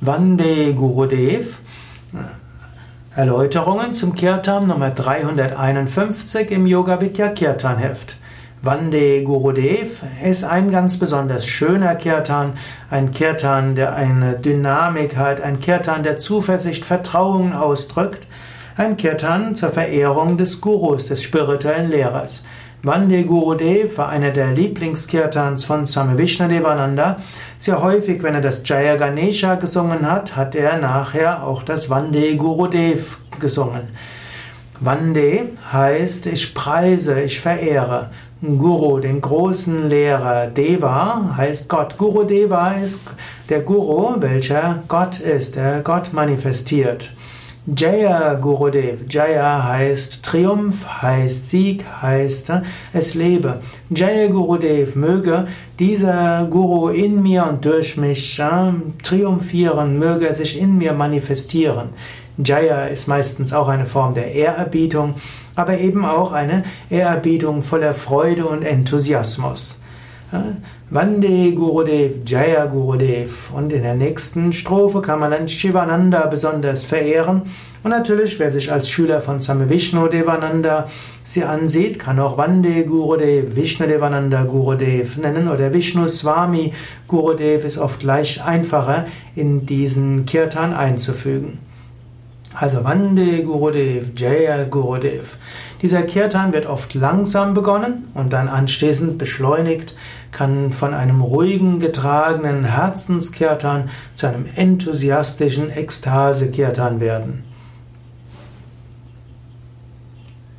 Vande Gurudev. Erläuterungen zum Kirtan Nummer 351 im Yoga Vidya Kirtan Heft. Vande Gurudev ist ein ganz besonders schöner Kirtan, ein Kirtan, der eine Dynamik hat, ein Kirtan, der Zuversicht, Vertrauen ausdrückt, ein Kirtan zur Verehrung des Gurus, des spirituellen Lehrers. Vande Gurudev war einer der Lieblingskirtans von Swami Vishnadevananda. Sehr häufig, wenn er das Jaya Ganesha gesungen hat, hat er nachher auch das Vande Gurudev gesungen. Vande heißt, ich preise, ich verehre. Guru, den großen Lehrer. Deva heißt Gott. Guru Deva ist der Guru, welcher Gott ist, der Gott manifestiert. Jaya Gurudev. Jaya heißt Triumph, heißt Sieg, heißt äh, es lebe. Jaya Gurudev, möge dieser Guru in mir und durch mich äh, triumphieren, möge er sich in mir manifestieren. Jaya ist meistens auch eine Form der Ehrerbietung, aber eben auch eine Ehrerbietung voller Freude und Enthusiasmus. Vande Gurudev, Jaya Gurudev. Und in der nächsten Strophe kann man dann Shivananda besonders verehren. Und natürlich, wer sich als Schüler von Same Vishnu Devananda sie ansieht, kann auch Vande Gurudev, Vishnu Devananda Gurudev nennen oder Vishnu Swami Gurudev ist oft leicht einfacher in diesen Kirtan einzufügen. Also Vande Gurudev, Jaya Gurudev. Dieser Kirtan wird oft langsam begonnen und dann anschließend beschleunigt, kann von einem ruhigen, getragenen Herzenskirtan zu einem enthusiastischen Ekstase-Kirtan werden.